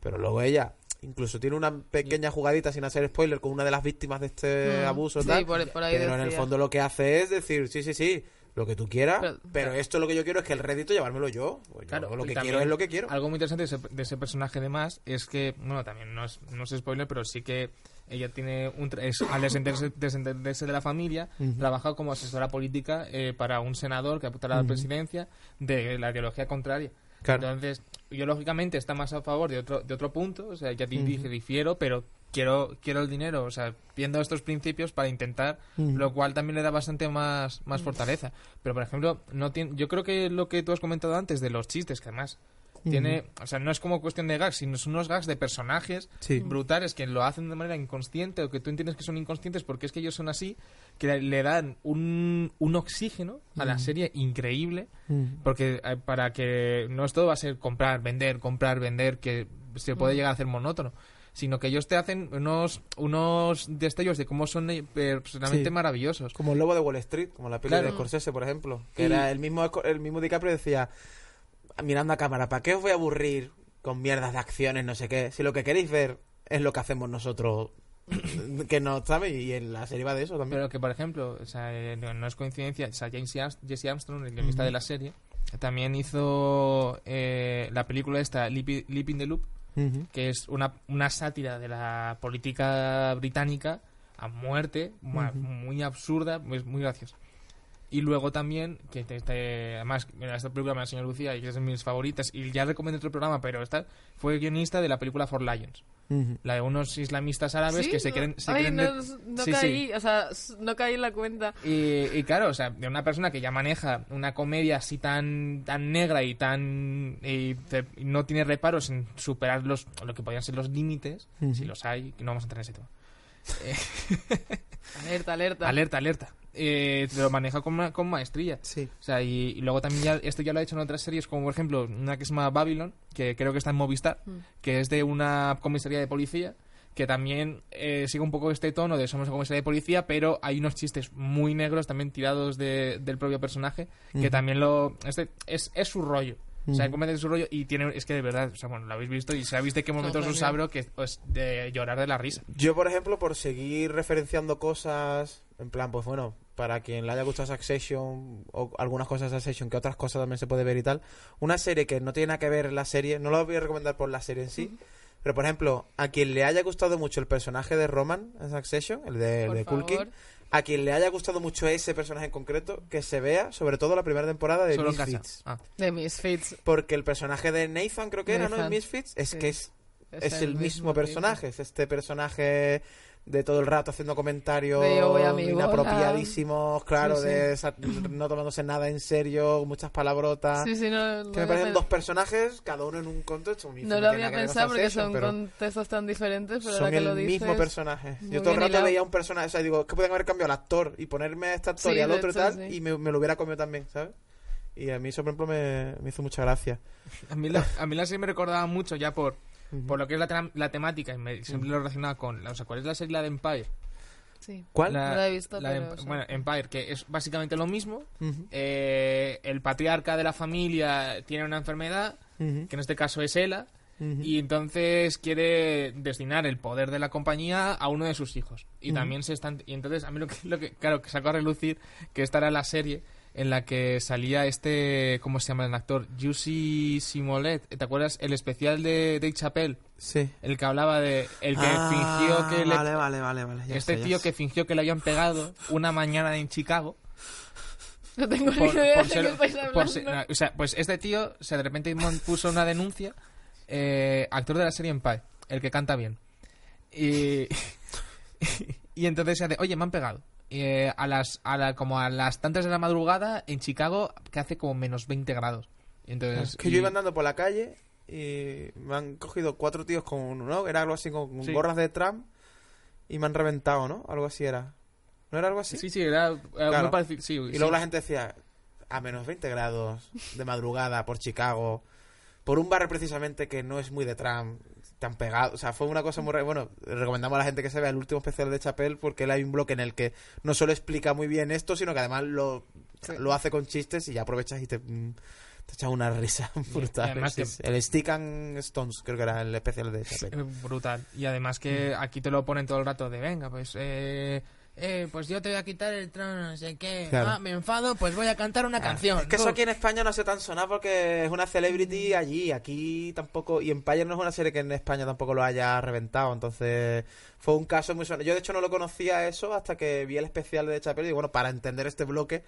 pero luego ella incluso tiene una pequeña jugadita sin hacer spoiler con una de las víctimas de este Mm, abuso sí, tal, por- por ahí pero en el fondo lo que hace es decir, sí, sí, sí, lo que tú quieras, Pero- pero, esto lo que yo quiero es que el rédito llevármelo yo, Pues yo Claro, lo que quiero es lo que quiero. Algo muy interesante de ese, de ese personaje, además, es que, bueno, también no es, no es spoiler, pero sí que ella tiene un. tra- Es, al desentenderse, desentenderse de la familia, trabaja como asesora política eh, para un senador que apunta a la presidencia de la ideología contraria. Claro. Entonces, yo lógicamente está más a favor de otro, de otro punto, o sea, ya te dije, difiero, pero quiero quiero el dinero, o sea, viendo estos principios para intentar, lo cual también le da bastante más, más fortaleza. Pero, por ejemplo, no tiene, yo creo que lo que tú has comentado antes de los chistes, que además tiene, o sea, no es como cuestión de gags, sino son unos gags de personajes Sí. brutales que lo hacen de manera inconsciente o que tú entiendes que son inconscientes porque es que ellos son así, que le dan un, un oxígeno a la serie increíble porque eh, para que no es todo va a ser comprar, vender, comprar, vender, que se puede llegar a hacer monótono, sino que ellos te hacen unos unos destellos de cómo son eh, personalmente Sí. maravillosos. Como el lobo de Wall Street, como la peli Claro. de Scorsese, por ejemplo. Que era el mismo, el mismo DiCaprio decía, mirando a cámara, ¿para qué os voy a aburrir con mierdas de acciones, no sé qué? Si lo que queréis ver es lo que hacemos nosotros, <laughs> que no, ¿sabes? Y en la serie va de eso también. Pero que, por ejemplo, o sea, eh, no, es coincidencia, o sea, James Jesse Armstrong, el guionista de la serie, también hizo eh, la película esta, Leap, I- Leap in the Loop, Que es una, una sátira de la política británica a muerte, mu- muy absurda, es muy graciosa. Y luego también, que te, te- además, mira, esta película me la enseñó Lucía y que es de mis favoritas, y ya recomendé otro programa, pero esta fue guionista de la película For Lions. La de unos islamistas árabes ¿Sí? que se quieren... Se Ay, quieren no, Sí, sí. caí, o sea, s- no caí en la cuenta. Y, y claro, o sea, de una persona que ya maneja una comedia así tan tan negra y tan y te- y no tiene reparos en superar los lo que podrían ser los límites, si los hay, no vamos a entrar en ese tema. <laughs> Alerta, alerta. Alerta, alerta. Eh, te lo maneja con, ma- con maestría. Sí. O sea, y, y luego también ya, esto ya lo ha hecho en otras series, como por ejemplo una que se llama Babylon, que creo que está en Movistar, Mm. que es de una comisaría de policía, que también eh, sigue un poco este tono de somos una comisaría de policía, pero hay unos chistes muy negros también tirados de- del propio personaje, que también lo... Este, es, es su rollo. O sea, comete su rollo y tiene... Es que de verdad, o sea, bueno, lo habéis visto y sabéis de qué momentos os abro que pues de llorar de la risa. Yo, por ejemplo, por seguir referenciando cosas, en plan, pues bueno, para quien le haya gustado Succession o algunas cosas de Succession, que otras cosas también se puede ver y tal, una serie que no tiene nada que ver la serie, no la voy a recomendar por la serie en sí, pero por ejemplo, a quien le haya gustado mucho el personaje de Roman en Succession, el de, el. Culkin, a quien le haya gustado mucho ese personaje en concreto, que se vea, sobre todo la primera temporada de Solo. Misfits. Ah. De Misfits. Porque el personaje de Nathan, creo que era, ¿no? En Nathan. Misfits, es Sí. que es es, el mismo, personaje, es este personaje de todo el rato haciendo comentarios voy inapropiadísimos, claro, Sí, sí. de sa- no tomándose nada en serio, muchas palabrotas. Sí, sí, no, no Que me parecen dos personajes, cada uno en un contexto. No lo había pensado porque Succession, son contextos tan diferentes, pero son ahora que el lo dices... mismo personaje. Yo todo el rato hilado. veía un personaje, o sea, digo, es que pueden haber cambiado al actor y ponerme a este actor Sí, y al otro y hecho, tal, sí. y me, me lo hubiera comido también, ¿sabes? Y a mí eso, por ejemplo, me, me hizo mucha gracia. A mí, la, a mí la serie me recordaba mucho ya por, Por lo que es la, la temática y me, siempre lo relacionaba con... O sea, ¿cuál es la serie? La de Empire. Sí. ¿Cuál? La, No la he visto, la de pero Emp- sí. Bueno, Empire, que es básicamente lo mismo. Eh, el patriarca de la familia tiene una enfermedad, que en este caso es Ela, y entonces quiere destinar el poder de la compañía a uno de sus hijos. Y también se están... Y entonces a mí lo que, lo que claro, que sacó a relucir que esta era la serie en la que salía este... ¿Cómo se llama el actor? Jussi Smollett. ¿Te acuerdas? El especial de Dave Chappelle. Sí. El que hablaba de... El que Ah, fingió que le... Vale, vale, vale, vale. ya este sé, ya tío sé. que fingió que le habían pegado una mañana en Chicago. No tengo por- ni idea por de ser- qué estáis por hablando. ser- no, o sea, pues este tío se de repente puso una denuncia. eh, actor de la serie Empire, el que canta bien. Y, <laughs> y entonces se hace, oye, me han pegado. Eh, a las, a la- como a las tantas de la madrugada en Chicago, que hace como menos 20 grados. Entonces, Es que y- yo iba andando por la calle y me han cogido cuatro tíos con, ¿no? Era algo así con, Sí. gorras de Trump y me han reventado, ¿no? Algo así era. ¿No era algo así? Sí, sí, era, Claro. parecido. sí, Y sí. luego la gente decía, a menos 20 grados de madrugada por Chicago, por un barrio precisamente que no es muy de Trump, te han pegado. O sea, fue una cosa muy... re- Bueno, recomendamos a la gente que se vea el último especial de Chapel porque él hay un bloque en el que no solo explica muy bien esto, sino que además lo, Sí. lo hace con chistes y ya aprovechas y te, mm, te echas una risa <laughs> brutal. además que- El Stick and Stones, creo que era el especial de Chapel. Brutal. Y además que Mm. aquí te lo ponen todo el rato de, venga, pues, eh, eh, pues yo te voy a quitar el trono, no sé qué. Claro. Ah, me enfado, pues voy a cantar una canción. Es que eso aquí en España no se tan sonado porque es una celebrity allí. Aquí tampoco. Y Empire no es una serie que en España tampoco lo haya reventado. Entonces fue un caso muy sonado. Yo de hecho no lo conocía eso hasta que vi el especial de Chapel. Y bueno, para entender este bloque.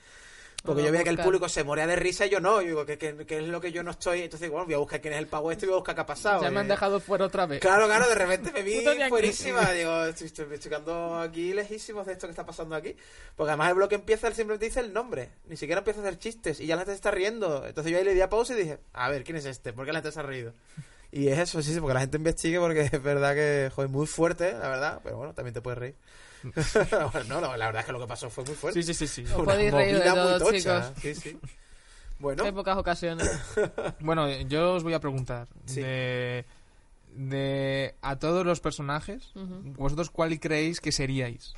Porque yo veía que el público se moría de risa y yo no. Y digo, ¿qué, qué, qué es lo que yo no estoy? Entonces, bueno, voy a buscar quién es el pavo este y voy a buscar qué ha pasado. Ya me han Y- dejado fuera otra vez. Claro, claro, de repente me <laughs> vi fuerísima. Digo, estoy, estoy, aquí lejísimos de esto que está pasando aquí. Porque además el bloque empieza, él simplemente dice el nombre. Ni siquiera empieza a hacer chistes. Y ya la gente se está riendo. Entonces yo ahí le di a pausa y dije, a ver, ¿quién es este? ¿Por qué la gente se ha reído? <laughs> Y es eso, sí, sí, porque la gente investigue porque es verdad que, joder, muy fuerte, la verdad. Pero bueno, también te puedes reír. <laughs> no, no, la verdad es que lo que pasó fue muy fuerte. Sí, sí, sí, sí. Os Una podéis reír de movida muy tocha. chicos. Sí, sí. Bueno, Hay pocas ocasiones. <laughs> Bueno, yo os voy a preguntar. Sí. De, de a todos los personajes. ¿vosotros cuál creéis que seríais?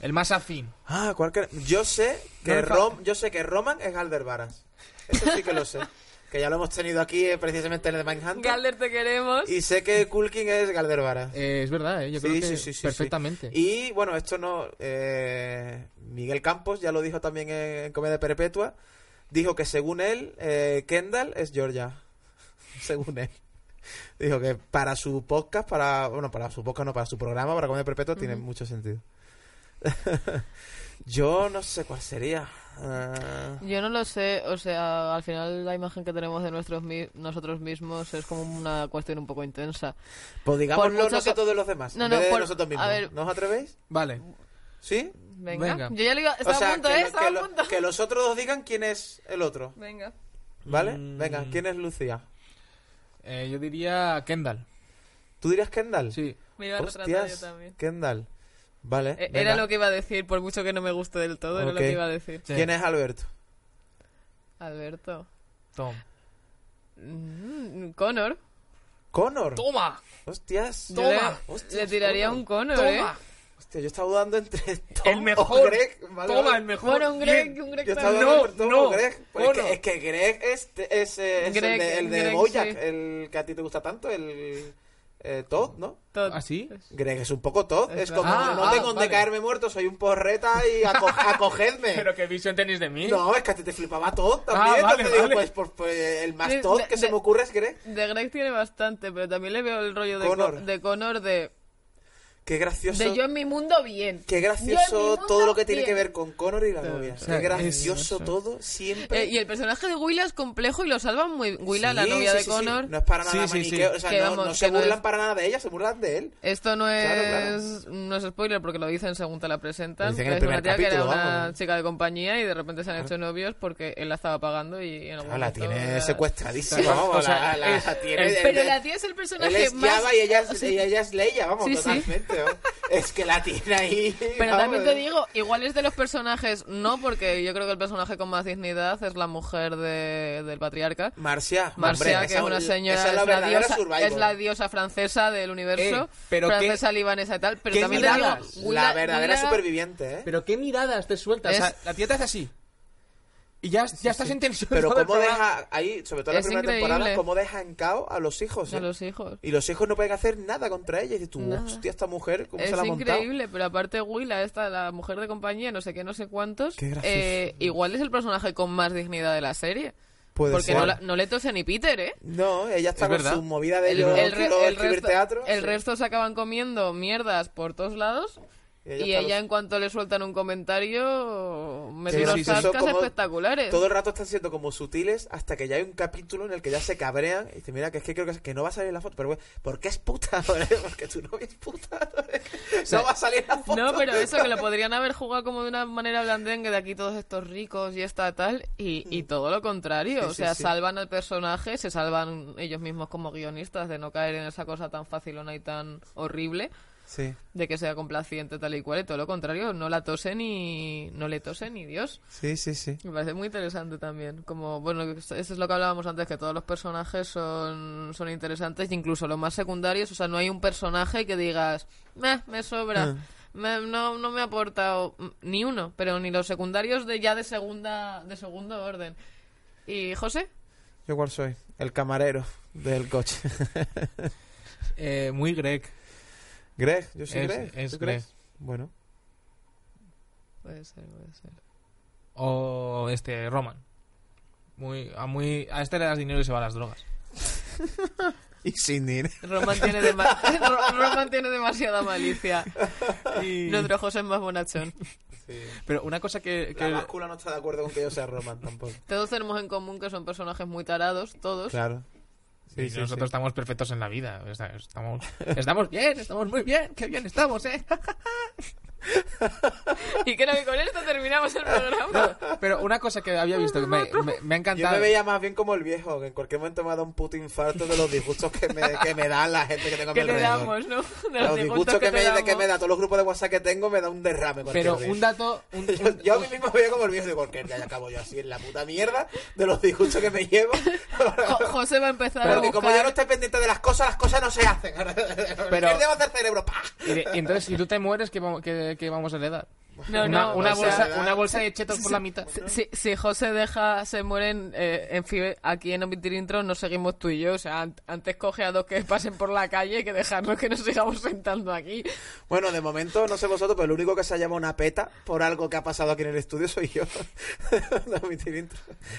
El más afín. Ah, ¿cuál que- Yo sé que No Rom... yo sé que Roman es Galder Varas. Eso sí que lo sé. <laughs> que ya lo hemos tenido aquí eh, precisamente en el de Mindhunter. Galder, te queremos. Y sé que Kulkin es Galder Varas. Eh, es verdad, ¿eh? yo Sí, creo que sí, sí, sí, perfectamente. Y bueno, esto no. eh, Miguel Campos ya lo dijo también en, en Comedia Perpetua. Dijo que según él, eh, Kendall es Georgia. <laughs> según él. Dijo que para su podcast, para. Bueno, para su podcast, no, para su programa, para Comedia Perpetua, tiene mucho sentido. <laughs> Yo no sé cuál sería. Ah, Yo no lo sé, o sea, al final la imagen que tenemos de nuestros mi- nosotros mismos es como una cuestión un poco intensa. pues digámoslo que- nosotros de los demás. No, en no, de por- nosotros mismos. a ver- ¿No os atrevéis? Vale. ¿Sí? Venga, Venga. yo ya le iba, estaba o sea, a punto, que, ¿eh? lo- que a lo- punto. que los otros dos digan quién es el otro. Venga. ¿Vale? Mm. Venga, ¿quién es Lucía? Eh, yo diría Kendall. ¿Tú dirías Kendall? Sí. Me iba a retratar Hostias, yo también. Kendall. Vale. Eh, venga. Era lo que iba a decir, por mucho que no me guste del todo, era lo que iba a decir. Sí. ¿Quién es Alberto? Alberto. Tom. Mm, Connor. Connor. ¡Toma! Hostias. Yo le, Hostias, le tiraría Connor. un Connor, ¿eh? ¡Toma! Hostia, yo estaba dudando entre <laughs> Tom El mejor. o Greg. Vale, ¡Toma, vale. el mejor! Bueno, un Greg, Bien. un Greg Yo estaba dudando No, entre Tom no, o Greg. Pues es, que, es que Greg es, es, eh, es Greg, el de, el de Greg, Bojack, sí. el que a ti te gusta tanto, el eh, Todd, ¿no? Todd. ¿Así? Greg es un poco Todd. Es Es, como, no Ah, tengo donde vale. caerme muerto, soy un porreta y aco- <laughs> acogedme. ¿Pero qué visión tenéis de mí? No, es que a ti te flipaba Todd también. Ah, vale, entonces digo, vale. pues, pues, pues, el más Sí, Todd de- que se de- me ocurre es Greg. De Greg tiene bastante, pero también le veo el rollo de Connor. Connor de, Connor de, Qué gracioso. de yo en mi mundo bien. Qué gracioso mundo todo lo que tiene bien. que ver con Connor y la Todo. novia. O sea, Qué gracioso es- todo, siempre. Eh, y el personaje de Willa es complejo y lo salvan muy... Willa, la Sí, novia sí, de sí. Connor... No es para nada Sí, sí, sí. maniqueo. O sea, Que no, vamos, no que se no burlan es- para nada de ella, se burlan de él. Esto no es, Claro, no es spoiler porque lo dicen según te la presentan. Dicen en el es una primer tía que era capítulo, una vamos. chica de compañía y de repente se han hecho novios porque él la estaba pagando y en algún Ah, la tiene era- secuestradísima, Claro, vamos. o sea, la, la- es- la tiene, es- Pero la tía es el personaje más... Ella es, <laughs> Sí. y ella es Leia, vamos, totalmente. Es que la tiene ahí. Pero vamos, también te digo, igual es de los personajes, no, porque yo creo que el personaje con más dignidad es la mujer de, del patriarca. Marcia, Marcia, hombre, que es una señora, esa es la es, la diosa, es la diosa francesa del universo, Eh, pero qué- francesa, libanesa y tal, pero qué también te digo, miradas. Willa- La verdadera superviviente, ¿eh? Pero qué miradas te sueltas. Es- O sea, la tía te hace así. Y ya, ya estás en tensión. Pero todo el cómo programa. deja ahí, sobre todo en la Es primera increíble. temporada, cómo deja en cao a los hijos. a ¿eh? los hijos. Y los hijos no pueden hacer nada contra ella. Y dices tú, Nada. hostia, esta mujer, ¿cómo Es se la ha montado? increíble, pero aparte Willa, esta, la mujer de compañía, no sé qué, no sé cuántos, Qué gracioso. eh, igual es el personaje con más dignidad de la serie. Puede porque ser. no, la- no le tose ni Peter, ¿eh? No, ella está Es con verdad. su movida de El, yo el re- quiero el escribir resto, teatro. el sí. resto se acaban comiendo mierdas por todos lados. Y ella, los- en cuanto le sueltan un comentario, mete Sí, unos espectaculares. Todo el rato están siendo como sutiles hasta que ya hay un capítulo en el que ya se cabrean y dice, mira, que es que creo que, que no va a salir la foto. Pero, güey, ¿por qué es puta? <laughs> Porque tu novia es puta. <laughs> No va a salir la foto. No, pero eso que lo podrían haber jugado como de una manera blandengue de aquí todos estos ricos y esta tal, y, y todo lo contrario. Sí, o sea, salvan al personaje, se salvan ellos mismos como guionistas de no caer en esa cosa tan facilona y tan horrible Sí, de que sea complaciente tal y cual, y todo lo contrario, no la tose ni. no le tose ni Dios. sí, sí, sí. Me parece muy interesante también. Como, bueno, eso es lo que hablábamos antes, que todos los personajes son, son interesantes, incluso los más secundarios. O sea, no hay un personaje que digas, "Meh, me sobra. Me- no, no me ha aportado mm, ni uno, pero ni los secundarios de ya de segunda de segundo orden. ¿Y José? ¿Yo cuál soy? El camarero del coche. <laughs> Eh, muy Greg. Greg, yo soy Es- Greg. es ¿Tú crees? Greg. Bueno. Puede ser, puede ser. O este, Roman. Muy, a, muy, a este le das dinero y se va a las drogas. <laughs> Y sin dinero. Roman tiene, dema- <laughs> Ro- Roman tiene demasiada malicia. Y- Nuestro José es más bonachón. Sí. Pero una cosa que... que- La báscula no está de acuerdo con que yo sea Roman tampoco. Todos tenemos en común que son personajes muy tarados, todos. Claro. Sí, nosotros estamos perfectos en la vida. Estamos, estamos bien, estamos muy bien. Qué bien estamos, ¿eh? <laughs> <laughs> Y creo que con esto terminamos el programa. Pero una cosa que había visto que me, me- me ha Yo encantado... me veía más bien como el viejo, que en cualquier momento me ha dado un puto infarto de los disgustos que me, que me dan la gente que tengo a mi que le alrededor. damos, ¿no? De Los disgustos que, te me, damos. que me da, todos los grupos de WhatsApp que tengo me da un derrame. Pero día. un dato... un- <laughs> Yo, un- yo a mí mismo me veo como el viejo de cualquier día y acabo yo así en la puta mierda de los disgustos que me llevo. <laughs> Jo- José va a empezar a Porque como yo no estoy pendiente de las cosas, las cosas no se hacen. Pero- ¿Qué debo hacer cerebro? ¡Pah! y, de- y entonces, si tú te mueres, ¿qué, qué- qué vamos a heredar? No, una, no, una sea, bolsa, una bolsa de chetos por la mitad. Si, si José deja, se mueren, eh, en fin, aquí en Omitir Intro nos seguimos tú y yo. O sea, an- antes coge a dos que pasen por la calle que dejarnos que nos sigamos sentando aquí. Bueno, de momento, no sé vosotros, pero el único que se ha llamado una peta por algo que ha pasado aquí en el estudio soy yo. <laughs>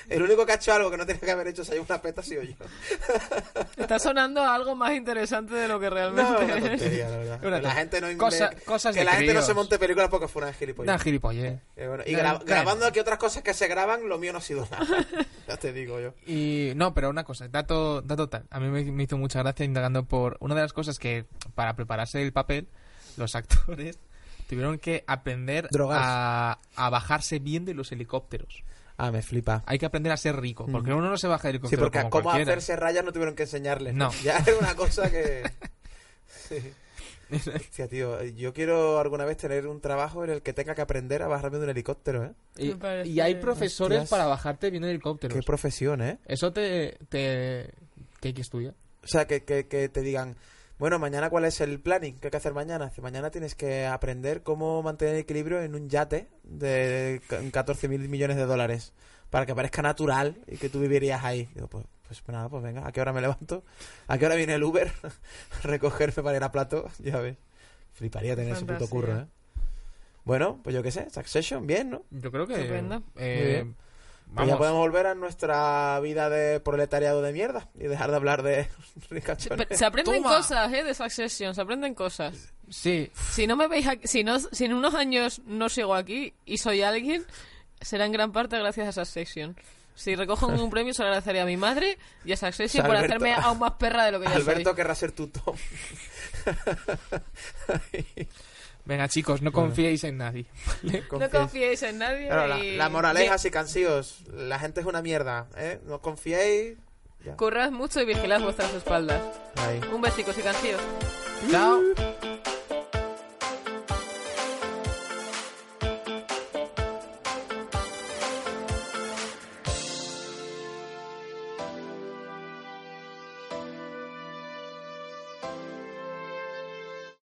El único que ha hecho algo que no tenía que haber hecho se ha llamado una peta soy yo. <laughs> Está sonando algo más interesante de lo que No, realmente una es. tontería, la verdad. Una Que la gente no cosa- cosas que de la gente no se monte películas porque fue una gilipollas. Una gilipollez. Eh, bueno, y No, gra- no, grabando aquí otras cosas que se graban, lo mío no ha sido nada. <laughs> ya te digo yo. Y no, pero una cosa, dato, dato tal. A mí me, me hizo mucha gracia indagando por una de las cosas que para prepararse el papel, los <laughs> actores tuvieron que aprender a, a bajarse bien de los helicópteros. Ah, me flipa. Hay que aprender a ser rico, porque uno no se baja de Sí, helicóptero porque como cómo cualquiera. hacerse rayas no tuvieron que enseñarles. No. <laughs> Ya era una cosa que... Sí. <laughs> Hostia, tío, yo quiero alguna vez tener un trabajo en el que tenga que aprender a bajarme de un helicóptero, ¿eh? Y, hay profesores Hostias. para bajarte viendo helicópteros. Qué profesión, ¿eh? Eso te, te... ¿Qué hay que estudiar? O sea, que, que, que te digan, bueno, mañana cuál es el planning que hay que hacer mañana. Mañana tienes que aprender cómo mantener el equilibrio en un yate de 14 mil millones de dólares para que parezca natural y que tú vivirías ahí. Digo, pues, pues nada, pues venga, ¿a qué hora me levanto? ¿A qué hora viene el Uber? <laughs> a recogerme para ir a plato, <laughs> ya ves. Fliparía tener ese puto curro, ¿eh? Bueno, pues yo qué sé, Succession, bien, ¿no? Yo creo que... Estupendo. eh, Muy bien. Pues vamos, ya podemos volver a nuestra vida de proletariado de mierda y dejar de hablar de <laughs> Se, ricachones. se aprenden Toma. cosas, ¿eh? De Succession, se aprenden cosas. Sí, Si no me veis aquí, si, no, si en unos años no sigo aquí y soy alguien, será en gran parte gracias a Succession. Si recojo un <laughs> premio, se lo agradeceré a mi madre y a Succession por Alberto- hacerme aún más perra de lo que ya Alberto soy. querrá ser tu Tom. <laughs> venga chicos, no confiéis en nadie. <laughs> No confiéis en nadie. Claro, la, y... la moraleja, si cansíos, la gente es una mierda, ¿eh? No confiéis. Ya. Currad mucho y vigilad vuestras espaldas. Ahí. Un besico y cansíos. Chao.